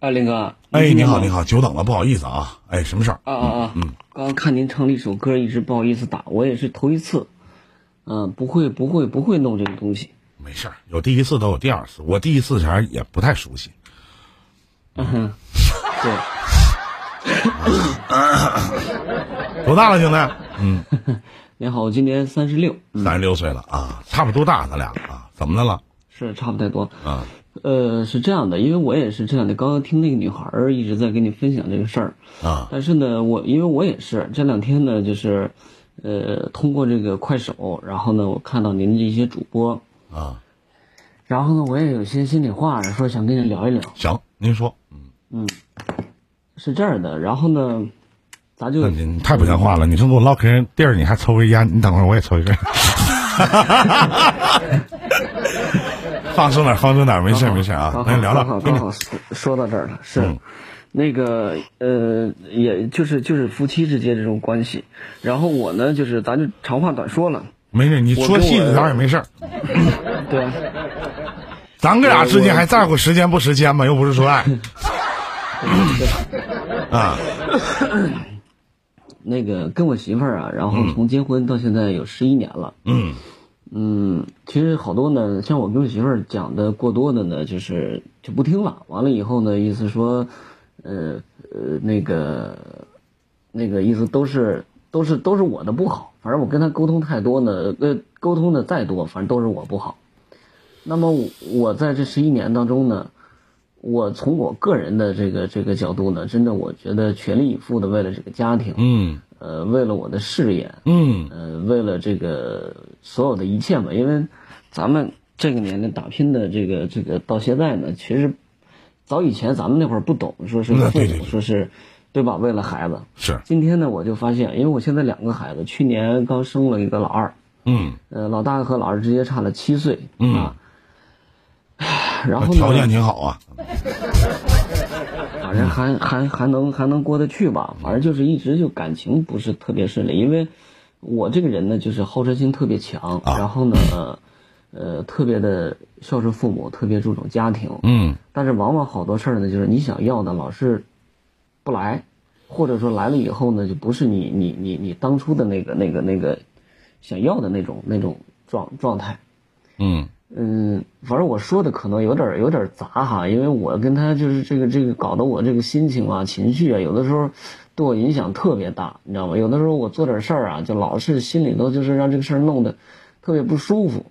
哎，林哥，哎，你好，你好，久等了，不好意思啊。哎，什么事儿？啊啊啊！嗯，刚刚看您唱了一首歌，一直不好意思打，我也是头一次，嗯、不会不会不会弄这个东西，没事儿，有第一次都有第二次，我第一次前也不太熟悉。嗯哼，对，多大了，兄弟？嗯，你好，我今年三十六，三十六岁了啊，差不多大，咱俩啊，怎么的了？是差不太多。啊，呃，是这样的，因为我也是这两天刚刚听那个女孩儿一直在跟你分享这个事儿，啊，但是呢，我因为我也是这两天呢，就是，呃，通过这个快手，然后呢，我看到您的一些主播，啊，然后呢，我也有些心里话说想跟你聊一聊，行，您说。嗯是这样的，然后呢，咱就那你你太不像话了！你正跟我唠嗑地儿，你还抽根烟，你等会儿我也抽一根。放松点，放松点，没事没事啊刚。好咱聊聊，刚好说说到这儿了，是，嗯那个呃，也就是就是夫妻之间这种关系，然后我呢，就是咱就长话短说了，没事，你说细致点也没事儿。对，咱哥俩之间还在乎时间不时间吗？又不是说爱 啊。那个跟我媳妇儿啊，然后从结婚到现在有十一年了，嗯嗯，嗯其实好多呢，像我跟我媳妇儿讲的过多的呢，就是就不听了。完了以后呢，意思说，呃呃，那个那个意思都是都是都是我的不好。反正我跟她沟通太多呢，呃，沟通的再多，反正都是我不好。那么我我在这十一年当中呢，我从我个人的这个这个角度呢，真的我觉得全力以赴的为了这个家庭，嗯呃，为了我的事业，嗯。呃，为了这个所有的一切吧，因为咱们这个年龄打拼的这个这个到现在呢，其实早以前咱们那会儿不懂，说是父母，嗯对对对说是对吧？为了孩子，是。今天呢，我就发现，因为我现在两个孩子，去年刚生了一个老二，嗯。呃，老大和老二之间差了七岁，嗯。啊，然后条件，挺好啊。反正还还还能还能过得去吧，反正就是一直就感情不是特别顺利，因为我这个人呢，就是好胜心特别强，啊。然后呢，呃，特别的孝顺父母，特别注重家庭，嗯。但是往往好多事儿呢，就是你想要的老是不来，或者说来了以后呢，就不是你你你你当初的那个那个那个想要的那种那种状状态。嗯嗯，反正我说的可能有点儿有点儿杂哈，因为我跟他就是这个这个搞得我这个心情啊、情绪啊，有的时候对我影响特别大，你知道吗？有的时候我做点事儿啊，就老是心里头就是让这个事儿弄得特别不舒服。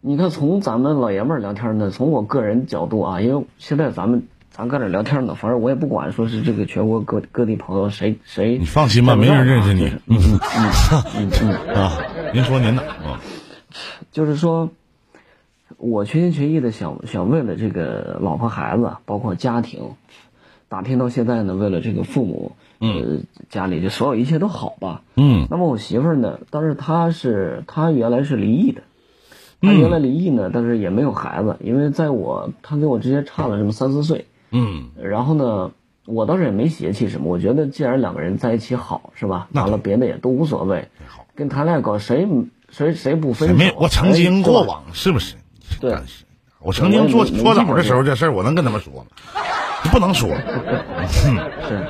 你看，从咱们老爷们儿聊天呢，从我个人角度啊，因为现在咱们咱搁这聊天呢，反正我也不管说是这个全国各各地朋友谁谁，你放心吧，没人认识你。嗯嗯嗯。嗯嗯。啊，您说您的啊。就是说，我全心全意的想想为了这个老婆孩子，包括家庭，打拼到现在呢，为了这个父母，呃，家里就所有一切都好吧。嗯那么我媳妇儿呢，但是她是她原来是离异的，她原来离异呢，但是也没有孩子，因为在我她跟我之间差了这么三四岁，嗯然后呢，我倒是也没嫌弃什么，我觉得既然两个人在一起好，是吧？那完了别的也都无所谓，好。跟谈恋爱搞谁谁谁不分手？没有，我曾经哎过往是不是？对我曾经做我也没搓澡的时候，这事儿我能跟他们说吗？不能说。是，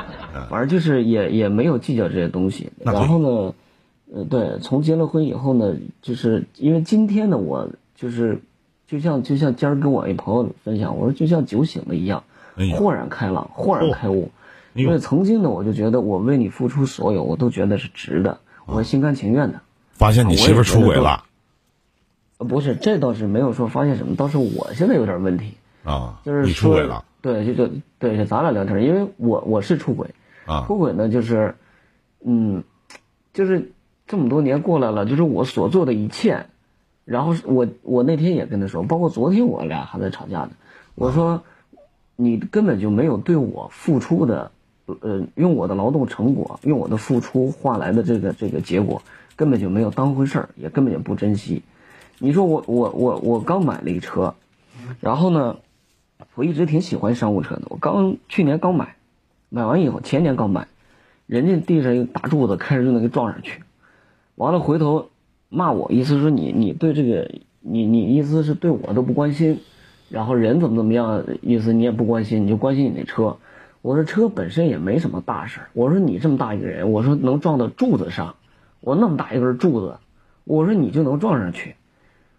反正就是也也没有计较这些东西。然后呢，呃，对，从结了婚以后呢，就是因为今天呢，我就是就像就像今儿跟我一朋友分享，我说就像酒醒了一样，哎豁然开朗，豁然开悟。因为曾经呢，我就觉得我为你付出所有，我都觉得是值的，我心甘情愿的。发现你媳妇儿出轨了呃，不是，这倒是没有说发现什么，倒是我现在有点问题，啊，就是你出说轨了对，就就对，就咱俩聊天，因为我我是出轨，啊出轨呢，就是，嗯，就是这么多年过来了，就是我所做的一切，然后是我我那天也跟他说，包括昨天我俩还在吵架呢，我说，你根本就没有对我付出的，呃，用我的劳动成果，用我的付出换来的这个这个结果，根本就没有当回事儿，也根本就不珍惜。你说我我我我刚买了一车，然后呢，我一直挺喜欢商务车的，我刚去年刚买，买完以后前年刚买，人家地上一个大柱子，开始就能给撞上去，完了回头骂我，意思说你你对这个你你意思是对我都不关心，然后人怎么怎么样，意思你也不关心，你就关心你那车。我说车本身也没什么大事儿。我说你这么大一个人，我说能撞到柱子上，我那么大一根柱子，我说你就能撞上去。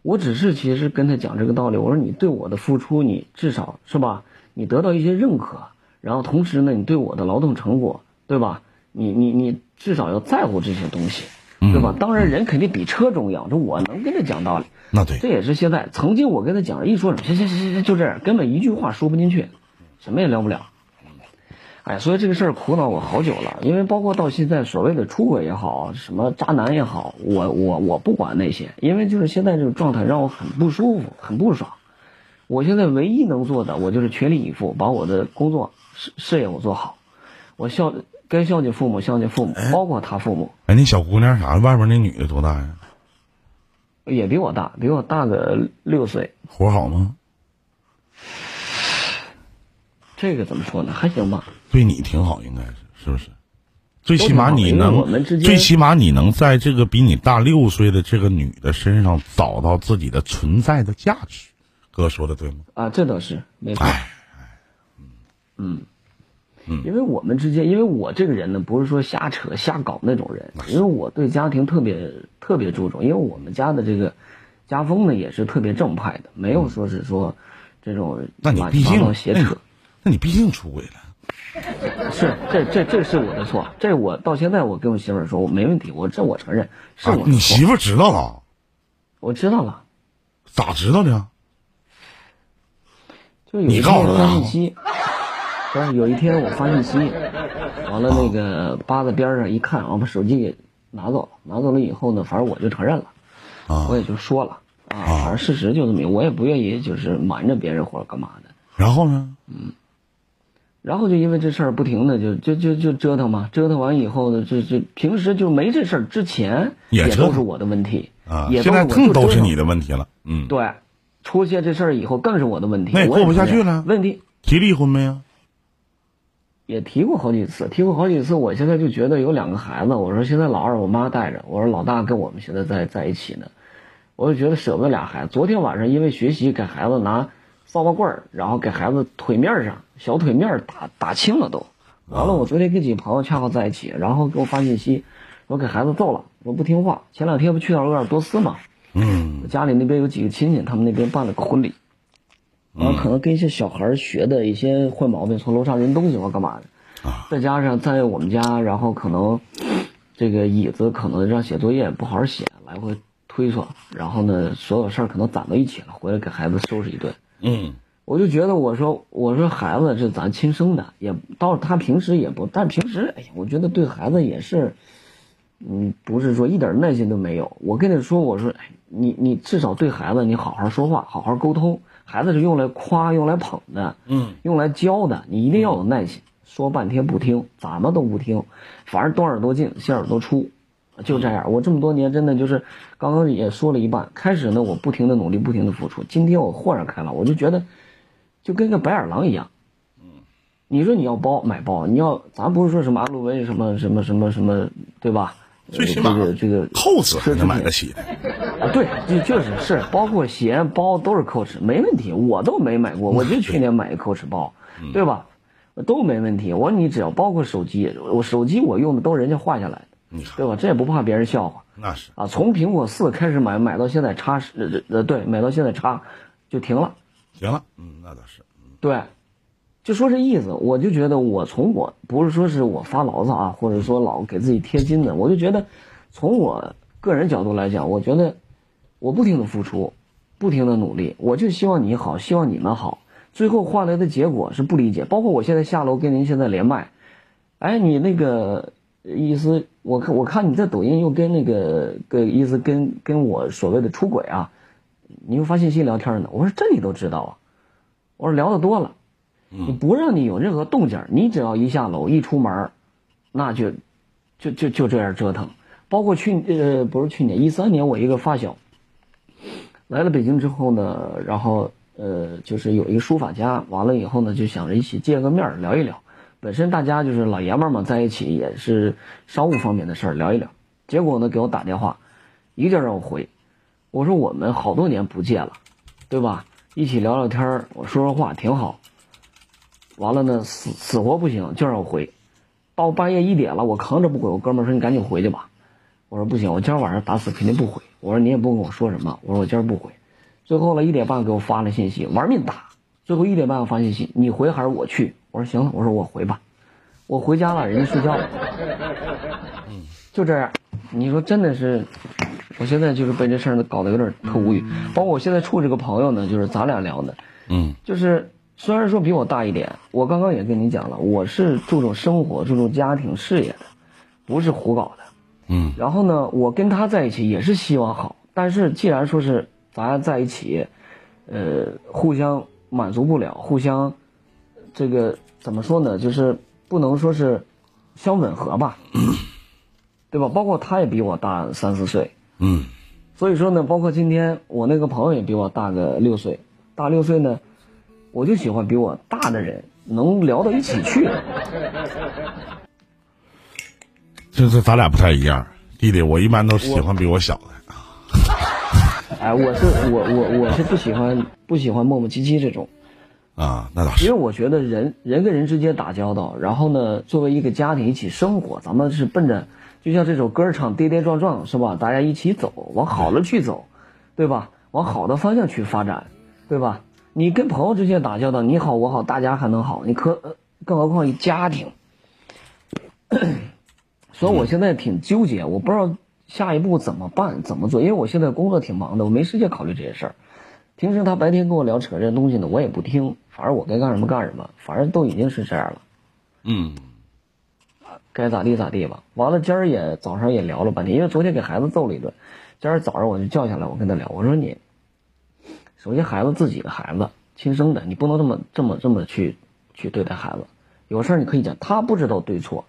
我只是其实跟他讲这个道理，我说你对我的付出，你至少是吧？你得到一些认可，然后同时呢，你对我的劳动成果，对吧？你你你至少要在乎这些东西，对吧？当然人肯定比车重要，这我能跟他讲道理。那对，这也是现在曾经我跟他讲，一说什么行行行行，就这样，根本一句话说不进去，什么也聊不了。哎，所以这个事儿苦恼我好久了，因为包括到现在所谓的出轨也好，什么渣男也好，我我我不管那些，因为就是现在这个状态让我很不舒服，很不爽。我现在唯一能做的，我就是全力以赴，把我的工作事事业我做好，我孝该孝敬父母孝敬父母，包括他父母。哎，那小姑娘啥？外边那女的多大呀？也比我大，比我大个六岁。活好吗？这个怎么说呢？还行吧。对你挺好，应该是是不是？最起码你能，最起码你能在这个比你大六岁的这个女的身上找到自己的存在的价值。哥说的对吗？啊，这倒是没错。哎，嗯嗯，因为我们之间，因为我这个人呢，不是说瞎扯瞎搞那种人，因为我对家庭特别特别注重，因为我们家的这个家风呢也是特别正派的，没有说是说这种那你毕竟。那你毕竟出轨了。是，这这这是我的错，这我到现在我跟我媳妇儿说，我没问题，我这我承认是啊我你媳妇儿知道了？我知道了，咋知道的？就有一天他发信息，不是有一天我发信息，完了那个扒在边上一看，我把手机给拿走了，拿走了以后呢，反正我就承认了，啊我也就说了啊，反正事实就这么，我也不愿意就是瞒着别人或者干嘛的。然后呢？然后就因为这事儿不停的就就就就折腾嘛，折腾完以后呢，就就平时就没这事儿之前也折腾都是我的问题啊，也现在都是我就折腾更都是你的问题了。嗯，对，出现这事儿以后更是我的问题，那也过不下去了问题提离婚没有？也提过好几次，提过好几次。我现在就觉得有两个孩子，我说现在老二我妈带着，我说老大跟我们现在在在一起呢，我就觉得舍不得俩孩子。昨天晚上因为学习给孩子拿扫把棍儿，然后给孩子腿面上小腿面儿打打青了都。完了，我昨天跟几个朋友恰好在一起，然后给我发信息，说给孩子揍了，说不听话。前两天不去趟鄂尔多斯嘛，嗯，家里那边有几个亲戚，他们那边办了个婚礼，然后可能跟一些小孩儿学的一些坏毛病，从楼上扔东西或干嘛的，啊再加上在我们家，然后可能这个椅子可能让写作业不好好写，来回推搡，然后呢，所有事儿可能攒到一起了，回来给孩子收拾一顿。嗯，我就觉得，我说我说孩子是咱亲生的，也到他平时也不，但平时哎呀，我觉得对孩子也是，嗯，不是说一点耐心都没有。我跟你说，我说哎你你至少对孩子你好好说话，好好沟通。孩子是用来夸、用来捧的，嗯，用来教的，你一定要有耐心。说半天不听，怎么都不听，反正东耳朵进西耳朵出，就这样。我这么多年真的就是，刚刚也说了一半。开始呢，我不停的努力，不停的付出。今天我豁然开朗，我就觉得，就跟个白眼狼一样。嗯你说你要包买包，你要咱不是说什么安路威什么什么什么什么，对吧？最起码呃这个这个扣子还能买得起的。啊，对，就就是是，包括鞋包都是 Coach，没问题，我都没买过，我就去年买一 Coach 包，对吧？都没问题。我说你只要包括手机，我手机我用的都人家画下来的，你看，对吧？这也不怕别人笑话那是啊。从苹果四开始买，买到现在叉十，呃，对，买到现在叉就停了。行了，嗯，那倒是，对，就说这意思，我就觉得我从我不是说是我发牢骚啊，或者说老给自己贴金的，我就觉得从我个人角度来讲，我觉得我不停的付出，不停的努力，我就希望你好，希望你们好，最后换来的结果是不理解。包括我现在下楼跟您现在连麦，哎，你那个意思，我看我看你在抖音又跟那个个意思跟跟我所谓的出轨啊，你又发信息聊天呢，我说这你都知道啊，我说聊的多了。你不让你有任何动静儿，你只要一下楼一出门儿，那就就就就这样折腾。包括去呃不是去年一三年，我一个发小来了北京之后呢，然后呃就是有一个书法家，完了以后呢就想着一起见个面儿聊一聊。本身大家就是老爷们儿嘛，在一起也是商务方面的事儿聊一聊。结果呢给我打电话，一个劲儿让我回，我说我们好多年不见了，对吧？一起聊聊天儿，我说说话挺好。完了呢，死死活不行，就让我回。到半夜一点了，我扛着不回，我哥们儿说你赶紧回去吧。我说不行，我今儿晚上打死肯定不回。我说你也不跟我说什么，我说我今儿不回。最后了一点半给我发了信息，玩命打。最后一点半我发信息，你回还是我去？我说行了，我说我回吧。我回家了，人家睡觉了。就这样，你说真的是，我现在就是被这事儿搞得有点特无语。包括我现在处这个朋友呢，就是咱俩聊的，嗯，就是虽然说比我大一点，我刚刚也跟你讲了，我是注重生活、注重家庭事业的，不是胡搞的。嗯，然后呢，我跟他在一起也是希望好，但是既然说是咱在一起，呃，互相满足不了，互相这个怎么说呢？就是不能说是相吻合吧，对吧？包括他也比我大三四岁，嗯，所以说呢，包括今天我那个朋友也比我大个六岁，大六岁呢，我就喜欢比我大的人，能聊到一起去的。这 这咱俩不太一样，弟弟，我一般都喜欢比我小的。哎，我是我我我是不喜欢不喜欢磨磨唧唧这种，啊，那倒是因为，我觉得人人跟人之间打交道，然后呢，作为一个家庭一起生活，咱们是奔着就像这首歌唱跌跌撞撞是吧？大家一起走，往好了去走，对吧？往好的方向去发展，对吧？你跟朋友之间打交道，你好我好，大家还能好，你可更何况一家庭。所以我现在挺纠结，我不知道下一步怎么办，怎么做，因为我现在工作挺忙的，我没时间考虑这些事儿。平时他白天跟我聊扯这些东西呢，我也不听，反正我该干什么干什么，反正都已经是这样了，嗯，该咋地咋地吧。完了，今儿也早上也聊了半天，因为昨天给孩子揍了一顿，今儿早上我就叫下来，我跟他聊，我说你，首先孩子自己的孩子，亲生的，你不能这么这么这么去去对待孩子，有事儿你可以讲，他不知道对错，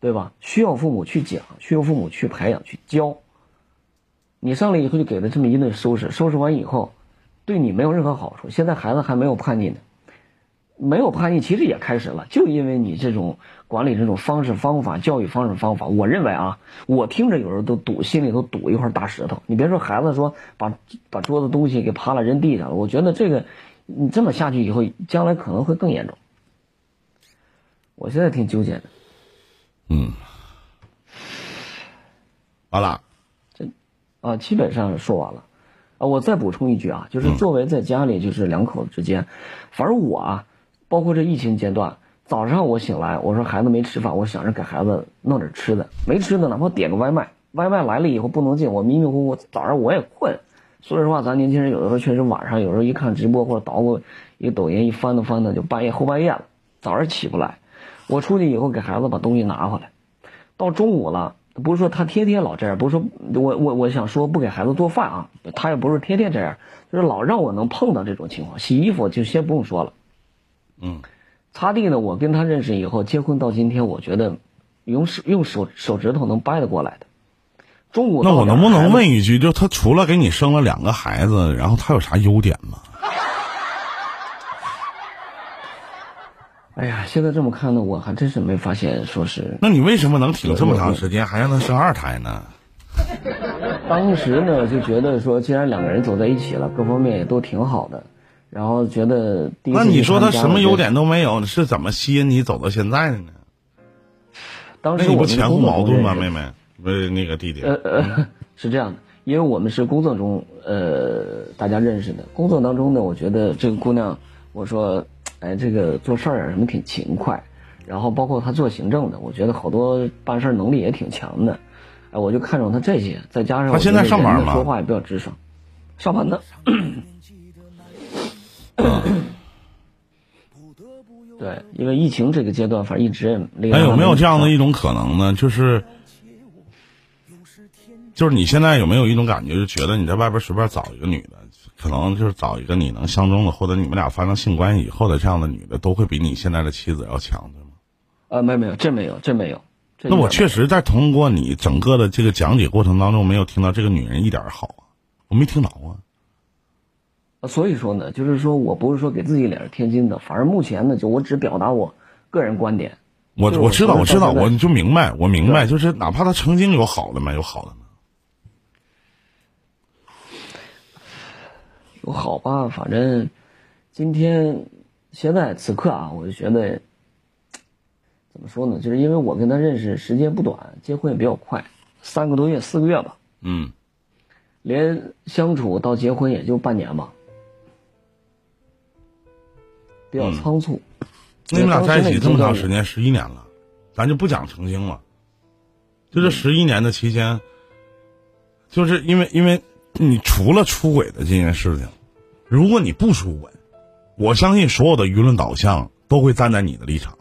对吧？需要父母去讲，需要父母去培养、去教。你上来以后就给他这么一顿收拾，收拾完以后，对你没有任何好处。现在孩子还没有叛逆呢，没有叛逆，其实也开始了，就因为你这种管理这种方式方法、教育方式方法，我认为啊，我听着有时候都堵，心里头堵一块大石头。你别说孩子说把把桌子东西给扒了扔地上了，我觉得这个你这么下去以后，将来可能会更严重。我现在挺纠结的。嗯，完了，啊，基本上说完了。啊，我再补充一句啊，就是作为在家里就是两口子之间，反正我啊，包括这疫情阶段，早上我醒来，我说孩子没吃饭，我想着给孩子弄点吃的，没吃的哪怕点个外卖，外卖来了以后不能进，我迷迷糊糊，早上我也困。说实话，咱年轻人有的时候确实晚上有时候一看直播或者捣鼓一个抖音一翻腾翻腾就半夜后半夜了，早上起不来。我出去以后给孩子把东西拿回来，到中午了，不是说他天天老这样，不是说我我我想说不给孩子做饭啊，他也不是天天这样，就是老让我能碰到这种情况。洗衣服就先不用说了，嗯，擦地呢，我跟他认识以后，结婚到今天，我觉得用手用手手指头能掰得过来的。中午那我能不能问一句，就他除了给你生了两个孩子，然后他有啥优点吗？哎呀，现在这么看呢，我还真是没发现，说是那你为什么能挺这么长时间，还让她生二胎呢？当时呢就觉得说，既然两个人走在一起了，各方面也都挺好的，然后觉得第一次那你说他去参加了这什么优点都没有，是怎么吸引你走到现在的呢？当时你不前后矛盾吗，妹妹？不是那个弟弟，呃呃，是这样的，因为我们是工作中呃大家认识的。工作当中呢，我觉得这个姑娘，我说，哎，这个做事儿啊什么挺勤快，然后包括他做行政的，我觉得好多办事儿能力也挺强的，哎，我就看中他这些，再加上他现在上班吗人呢说话也比较直爽，上班呢。对，因为疫情这个阶段，反正一直离哎，有没有这样的一一种可能呢？就是，就是你现在有没有一种感觉，就觉得你在外边随便找一个女的，可能就是找一个你能相中的，或者你们俩发生性关系以后的这样的女的，都会比你现在的妻子要强，对吗？呃，没有没有，这没有，这没有。那我确实在通过你整个的这个讲解过程当中，没有听到这个女人一点儿好啊，我没听着啊。呃所以说呢，就是说我不是说给自己脸上贴金的，反而目前呢，就我只表达我个人观点。我我我知道，我知道，我就明白，我明白，就是哪怕他曾经有好的吗？有好的吗？有好吧，反正今天现在此刻啊，我就觉得怎么说呢？就是因为我跟他认识时间不短，结婚也比较快，三个多月、四个月吧。嗯，连相处到结婚也就半年吧，比较仓促。那你们俩在一起这么长时间，十一年了，咱就不讲曾经了。就这十一年的期间，就是因为因为你除了出轨的这件事情，如果你不出轨，我相信所有的舆论导向都会站在你的立场。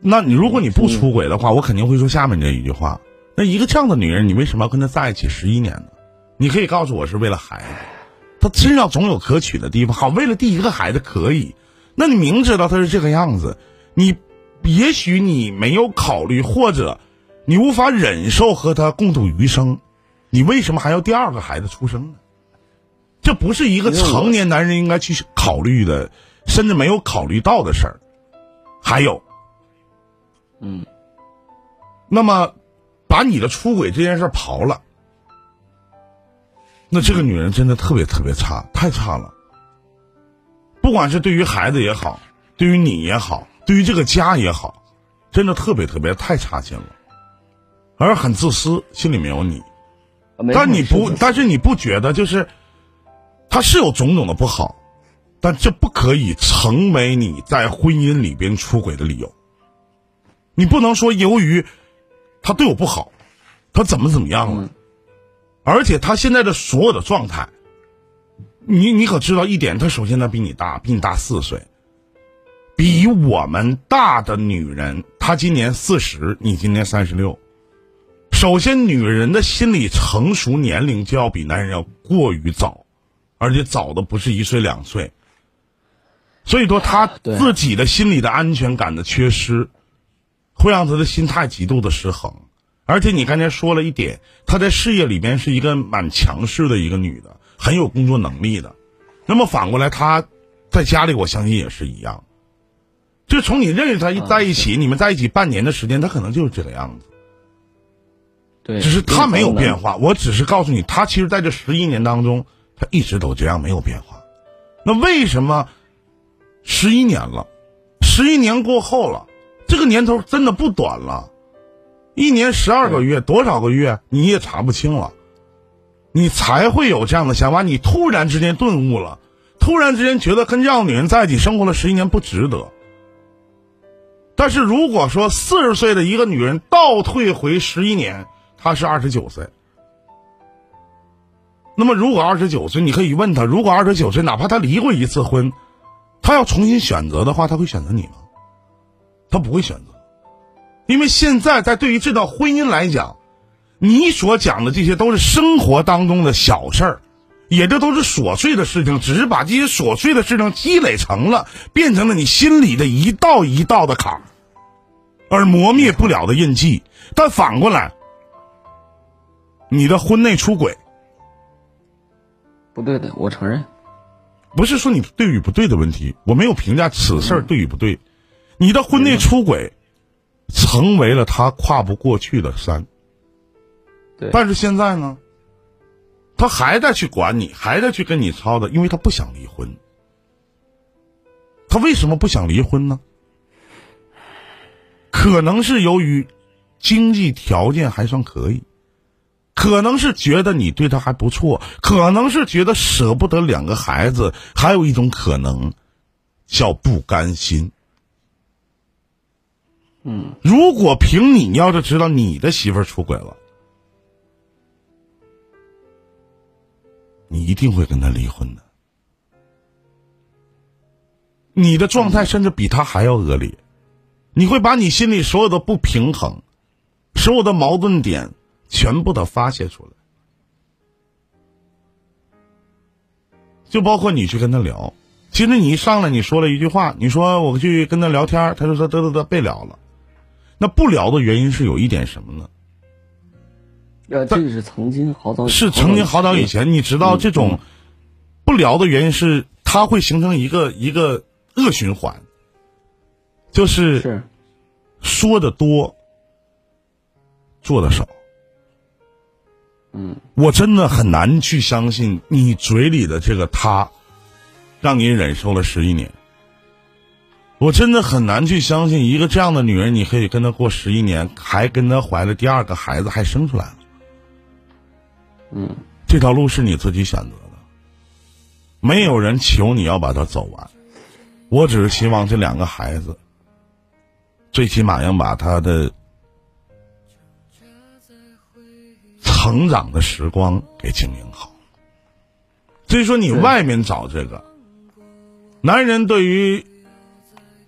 那你如果你不出轨的话，我肯定会说下面这一句话：那一个这样的女人，你为什么要跟她在一起十一年呢？你可以告诉我是为了孩子，她身上总有可取的地方。好，为了第一个孩子可以。那你明知道她是这个样子，你也许你没有考虑，或者你无法忍受和她共度余生，你为什么还要第二个孩子出生呢？这不是一个成年男人应该去考虑的，甚至没有考虑到的事儿。还有，嗯，那么把你的出轨这件事刨了，那这个女人真的特别特别差，太差了。不管是对于孩子也好，对于你也好，对于这个家也好，真的特别特别太差劲了，而很自私，心里没有你。但你不，但是你不觉得就是，他是有种种的不好，但这不可以成为你在婚姻里边出轨的理由。你不能说由于他对我不好，他怎么怎么样了，而且他现在的所有的状态。你你可知道一点？他首先他比你大，比你大四岁，比我们大的女人，她今年四十，你今年三十六。首先，女人的心理成熟年龄就要比男人要过于早，而且早的不是一岁两岁。所以说，她自己的心理的安全感的缺失，会让她的心态极度的失衡。而且你刚才说了一点，她在事业里边是一个蛮强势的一个女的。很有工作能力的，那么反过来，他在家里，我相信也是一样。就从你认识他在一起，你们在一起半年的时间，他可能就是这个样子。对，只是他没有变化。我只是告诉你，他其实在这十一年当中，他一直都这样，没有变化。那为什么十一年了？十一年过后了，这个年头真的不短了，一年十二个月，多少个月你也查不清了。你才会有这样的想法，你突然之间顿悟了，突然之间觉得跟这样的女人在一起生活了十一年不值得。但是如果说四十岁的一个女人倒退回十一年，他是二十九岁，那么如果二十九岁，你可以问他，如果二十九岁，哪怕他离过一次婚，他要重新选择的话，他会选择你吗？他不会选择，因为现在在对于这段婚姻来讲。你所讲的这些都是生活当中的小事儿，也这都是琐碎的事情，只是把这些琐碎的事情积累成了，变成了你心里的一道一道的坎，而磨灭不了的印记。但反过来，你的婚内出轨，不对的，我承认，不是说你对与不对的问题，我没有评价此事儿对与不对，你的婚内出轨，成为了他跨不过去的山。对但是现在呢，他还在去管你，还在去跟你操的，因为他不想离婚。他为什么不想离婚呢？可能是由于经济条件还算可以，可能是觉得你对他还不错，可能是觉得舍不得两个孩子，还有一种可能叫不甘心。嗯，如果凭你要是知道你的媳妇儿出轨了。你一定会跟他离婚的，你的状态甚至比他还要恶劣，你会把你心里所有的不平衡、所有的矛盾点全部的发泄出来，就包括你去跟他聊，其实你一上来你说了一句话，你说我去跟他聊天，他就说得得得别聊了，那不聊的原因是有一点什么呢？呃，这是曾经好早是曾经好早以前，你知道这种不聊的原因是，它会形成一个一个恶循环，就是说的多，做的少。嗯，我真的很难去相信你嘴里的这个他，让你忍受了十一年。我真的很难去相信一个这样的女人，你可以跟她过十一年，还跟她怀了第二个孩子，还生出来了。嗯，这条路是你自己选择的，没有人求你要把它走完。我只是希望这两个孩子，最起码要把他的成长的时光给经营好。所以说，你外面找这个男人，对于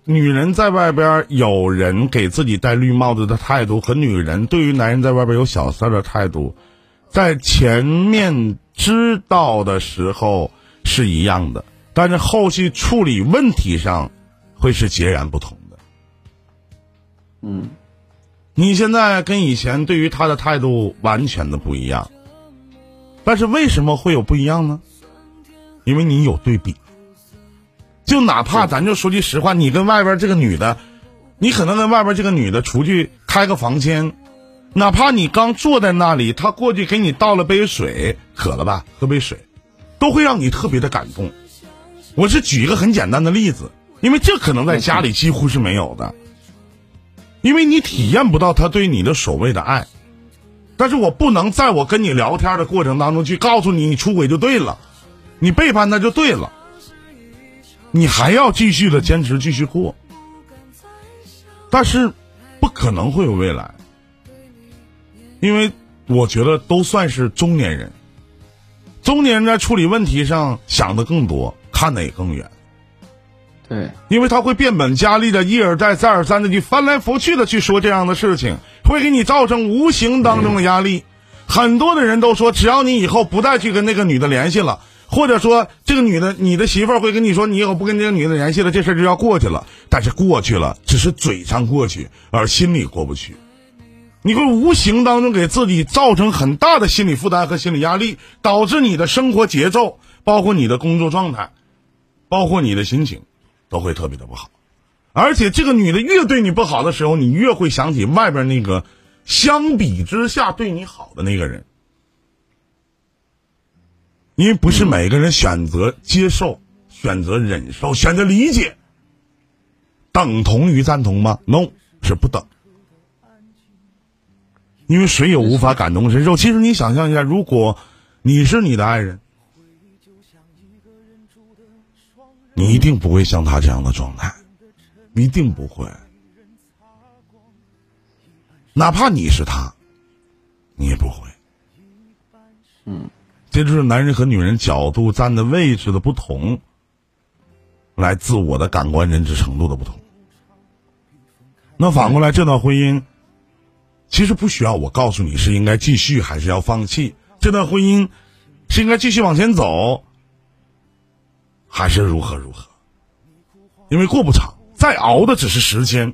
女人在外边有人给自己戴绿帽子的态度，和女人对于男人在外边有小三的态度，在前面知道的时候是一样的。但是后续处理问题上，会是截然不同的。嗯，你现在跟以前对于他的态度完全的不一样，但是为什么会有不一样呢？因为你有对比。就哪怕咱就说句实话，你跟外边这个女的，你可能跟外边这个女的出去开个房间，哪怕你刚坐在那里，她过去给你倒了杯水，渴了吧，喝杯水，都会让你特别的感动。我是举一个很简单的例子，因为这可能在家里几乎是没有的，因为你体验不到他对你的所谓的爱。但是我不能在我跟你聊天的过程当中去告诉你，你出轨就对了，你背叛他就对了，你还要继续的坚持继续过。但是不可能会有未来，因为我觉得都算是中年人，中年人在处理问题上想的更多。看得也更远，对，因为他会变本加厉的一而再再而三的去翻来覆去的去说这样的事情，会给你造成无形当中的压力。很多的人都说，只要你以后不再去跟那个女的联系了，或者说这个女的，你的媳妇会跟你说，你以后不跟这个女的联系了，这事就要过去了。但是过去了，只是嘴上过去，而心里过不去。你会无形当中给自己造成很大的心理负担和心理压力，导致你的生活节奏，包括你的工作状态。包括你的心情，都会特别的不好，而且这个女的越对你不好的时候，你越会想起外边那个相比之下对你好的那个人，因为不是每个人选择接受、选择忍受、选择理解，等同于赞同吗？No，是不等。因为谁也无法感同身受。其实你想象一下，如果你是你的爱人。你一定不会像他这样的状态，一定不会。哪怕你是他，你也不会。嗯，这就是男人和女人角度站的位置的不同，来自我的感官认知程度的不同。那反过来，这段婚姻其实不需要我告诉你是应该继续还是要放弃。这段婚姻是应该继续往前走。还是如何如何？因为过不长，再熬的只是时间，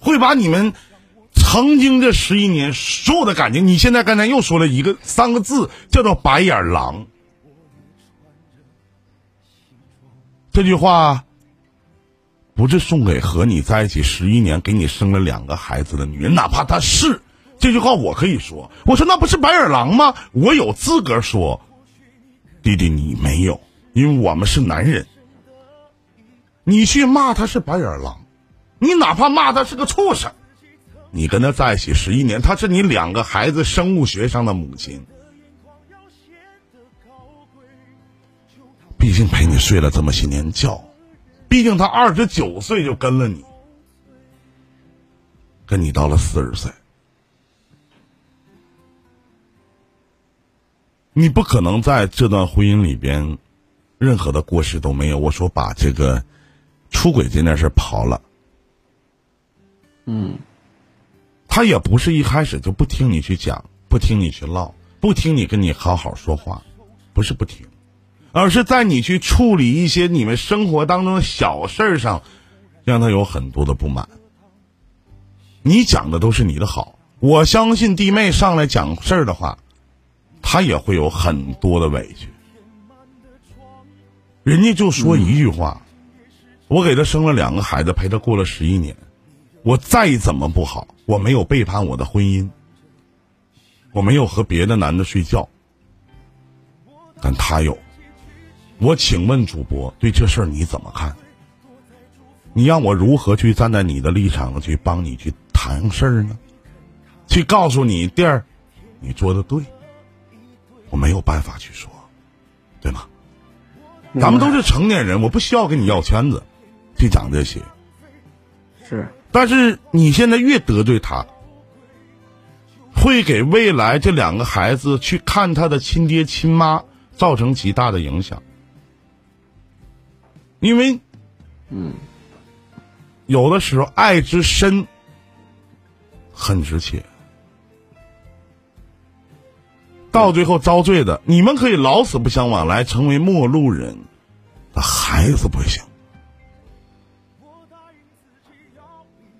会把你们曾经这十一年所有的感情，你现在刚才又说了一个三个字，叫做“白眼狼”。这句话不是送给和你在一起十一年、给你生了两个孩子的女人，哪怕她是这句话，我可以说，我说那不是白眼狼吗？我有资格说，弟弟你没有。因为我们是男人，你去骂他是白眼狼，你哪怕骂他是个畜生，你跟他在一起十一年，他是你两个孩子生物学上的母亲，毕竟陪你睡了这么些年觉，毕竟他二十九岁就跟了你，跟你到了四十岁，你不可能在这段婚姻里边。任何的过失都没有。我说把这个出轨这件事刨了，嗯，他也不是一开始就不听你去讲，不听你去唠，不听你跟你好好说话，不是不听，而是在你去处理一些你们生活当中的小事儿上，让他有很多的不满。你讲的都是你的好，我相信弟妹上来讲事儿的话，他也会有很多的委屈。人家就说一句话：“我给他生了两个孩子，陪他过了十一年，我再怎么不好，我没有背叛我的婚姻，我没有和别的男的睡觉，但他有。我请问主播，对这事儿你怎么看？你让我如何去站在你的立场去帮你去谈事儿呢？去告诉你弟儿，你做的对，我没有办法去说，对吗？咱们都是成年人，我不需要跟你要圈子，去讲这些。是，但是你现在越得罪他，会给未来这两个孩子去看他的亲爹亲妈造成极大的影响，因为，嗯，有的时候爱之深，恨之切，到最后遭罪的，你们可以老死不相往来，成为陌路人，那孩子不行。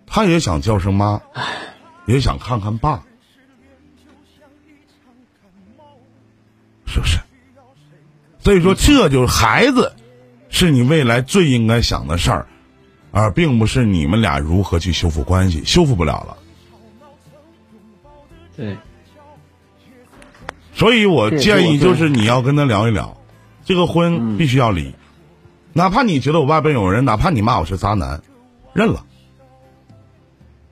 他也想叫声妈，也想看看爸，是不是？所以说，这就是孩子，是你未来最应该想的事儿，而并不是你们俩如何去修复关系，修复不了了。对，所以我建议就是你要跟他聊一聊，这个婚必须要离，哪怕你觉得我外边有人，哪怕你骂我是渣男，认了，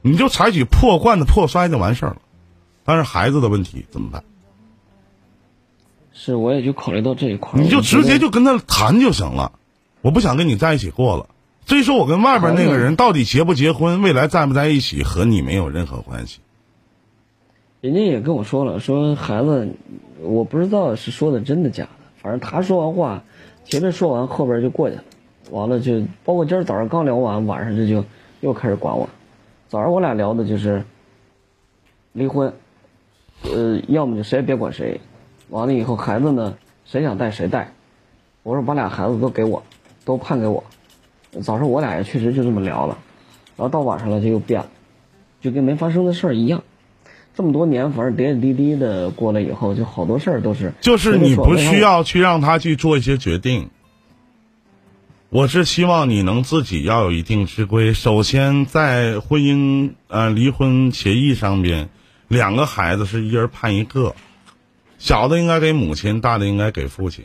你就采取破罐子破摔就完事儿了。但是孩子的问题怎么办？是，我也就考虑到这一块儿，你就直接就跟他谈就行了。我不想跟你在一起过了。所以说我跟外边那个人到底结不结婚，未来在不在一起，和你没有任何关系。人家也跟我说了，说孩子，我不知道是说的真的假的，反正他说完话，前面说完，后边就过去了，完了就包括今儿早上刚聊完，晚上这就又开始管我。早上我俩聊的就是离婚，呃，要么就谁也别管谁，完了以后孩子呢，谁想带谁带。我说把俩孩子都给我，都判给我。早上我俩也确实就这么聊了，然后到晚上了就又变了，就跟没发生的事儿一样。这么多年，反正点点滴滴的过了以后，就好多事儿都是就是你不需要。要去让他去做一些决定。我是希望你能自己要有一定之规。首先，在婚姻呃离婚协议上边，两个孩子是一人判一个，小的应该给母亲，大的应该给父亲，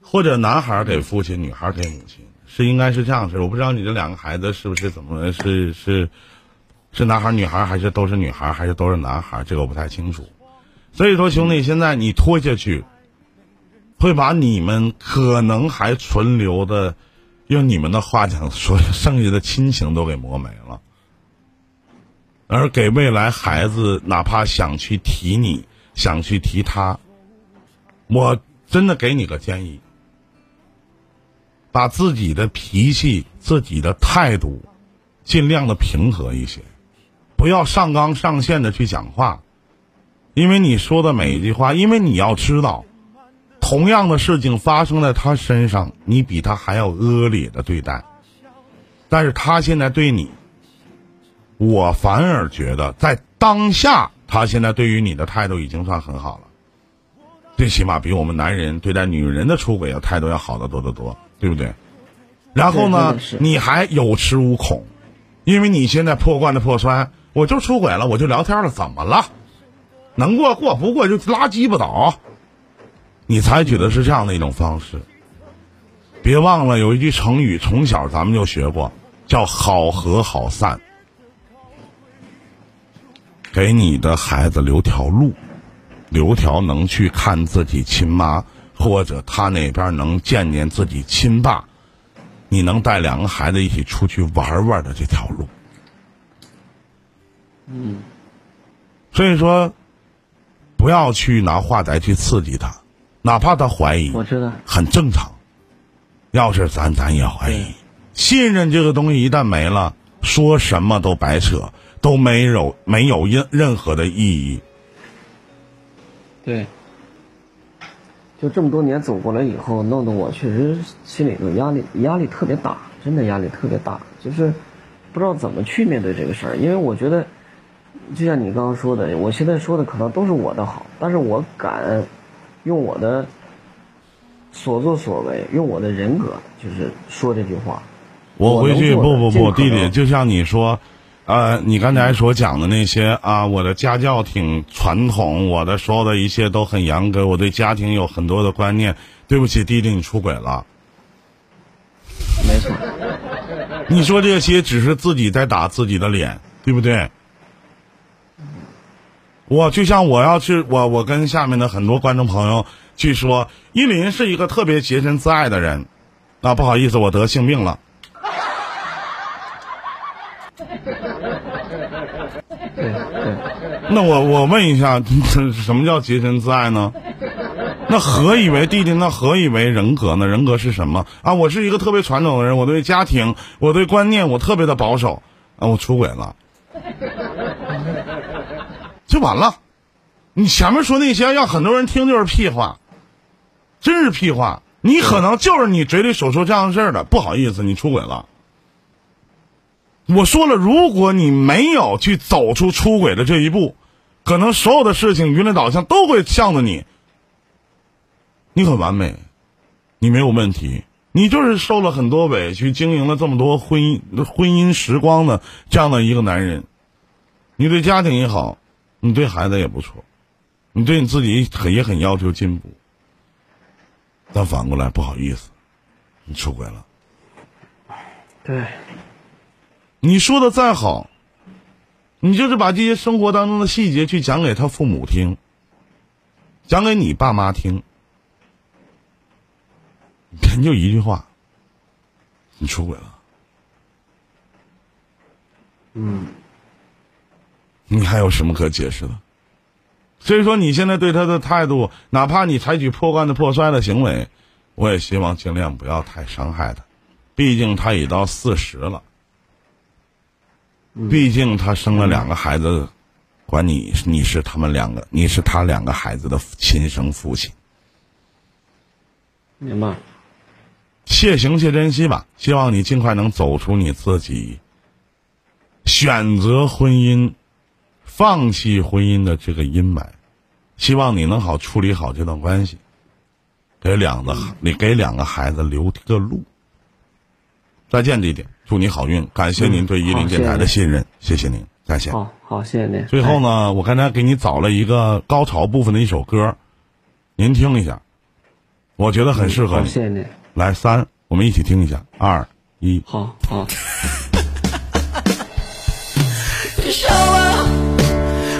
或者男孩给父亲，女孩给母亲，是应该是这样式。我不知道你这两个孩子是不是怎么是是是是男孩女孩，还是都是女孩，还是都是男孩，这个我不太清楚。所以说，兄弟，现在你拖下去，会把你们可能还存留的，用你们的话讲说，剩下的亲情都给磨没了，而给未来孩子，哪怕想去提你，想去提他，我真的给你个建议，把自己的脾气、自己的态度，尽量的平和一些，不要上纲上线的去讲话。因为你说的每一句话，因为你要知道，同样的事情发生在他身上，你比他还要恶劣的对待，但是他现在对你，我反而觉得在当下，他现在对于你的态度已经算很好了，最起码比我们男人对待女人的出轨要态度要好得多得多，对不对？然后呢你还有恃无恐，因为你现在破罐子破摔，我就出轨了，我就聊天了，怎么了？能过过，不过就拉鸡巴倒。你采取的是这样的一种方式，别忘了有一句成语，从小咱们就学过，叫“好合好散”。给你的孩子留条路，留条能去看自己亲妈，或者他那边能见见自己亲爸，你能带两个孩子一起出去玩玩的这条路。嗯，所以说，不要去拿话来去刺激他，哪怕他怀疑，我知道，很正常。要是咱，咱也怀疑。信任这个东西一旦没了，说什么都白扯，都没有没有任任何的意义。对，就这么多年走过来以后，弄得我确实心里头压力压力特别大，真的压力特别大，就是不知道怎么去面对这个事儿。因为我觉得，就像你刚刚说的，我现在说的可能都是我的好，但是我敢用我的所作所为，用我的人格，就是说这句话。我回去不不不，弟弟，就像你说，呃，你刚才所讲的那些啊，我的家教挺传统，我的所有的一切都很严格，我对家庭有很多的观念。对不起，弟弟，你出轨了。没错。你说这些只是自己在打自己的脸，对不对？我就像我要去，我我跟下面的很多观众朋友去说，依林是一个特别洁身自爱的人。啊，不好意思，我得性病了。那我我问一下，什么叫洁身自爱呢？那何以为弟弟？那何以为人格呢？人格是什么啊？我是一个特别传统的人，我对家庭，我对观念，我特别的保守啊！我出轨了，就完了。你前面说那些让很多人听就是屁话，真是屁话。你可能就是你嘴里所说这样的事儿的，不好意思，你出轨了。我说了，如果你没有去走出出轨的这一步，可能所有的事情舆论导向都会向着你。你很完美，你没有问题，你就是受了很多委屈，经营了这么多婚姻婚姻时光的这样的一个男人。你对家庭也好，你对孩子也不错，你对你自己很也很要求进步。但反过来，不好意思，你出轨了。对。你说的再好，你就是把这些生活当中的细节去讲给他父母听，讲给你爸妈听，人就一句话，你出轨了。嗯。你还有什么可解释的？所以说，你现在对他的态度，哪怕你采取破罐子破摔的行为，我也希望尽量不要太伤害他。毕竟他已到四十了，毕竟他生了两个孩子，管你你是他们两个，你是他两个孩子的亲生父亲。明白。且行且珍惜吧，希望你尽快能走出你自己选择婚姻、放弃婚姻的这个阴霾。希望你能好处理好这段关系，给两个你给两个孩子留个路。再见，弟弟，祝你好运，感谢您对伊林电台的信任，谢谢您，再见。好，好，谢谢您。最后呢，我刚才给你找了一个高潮部分的一首歌，您听一下，我觉得很适合你。谢谢您。来，三，我们一起听一下，二一。好好。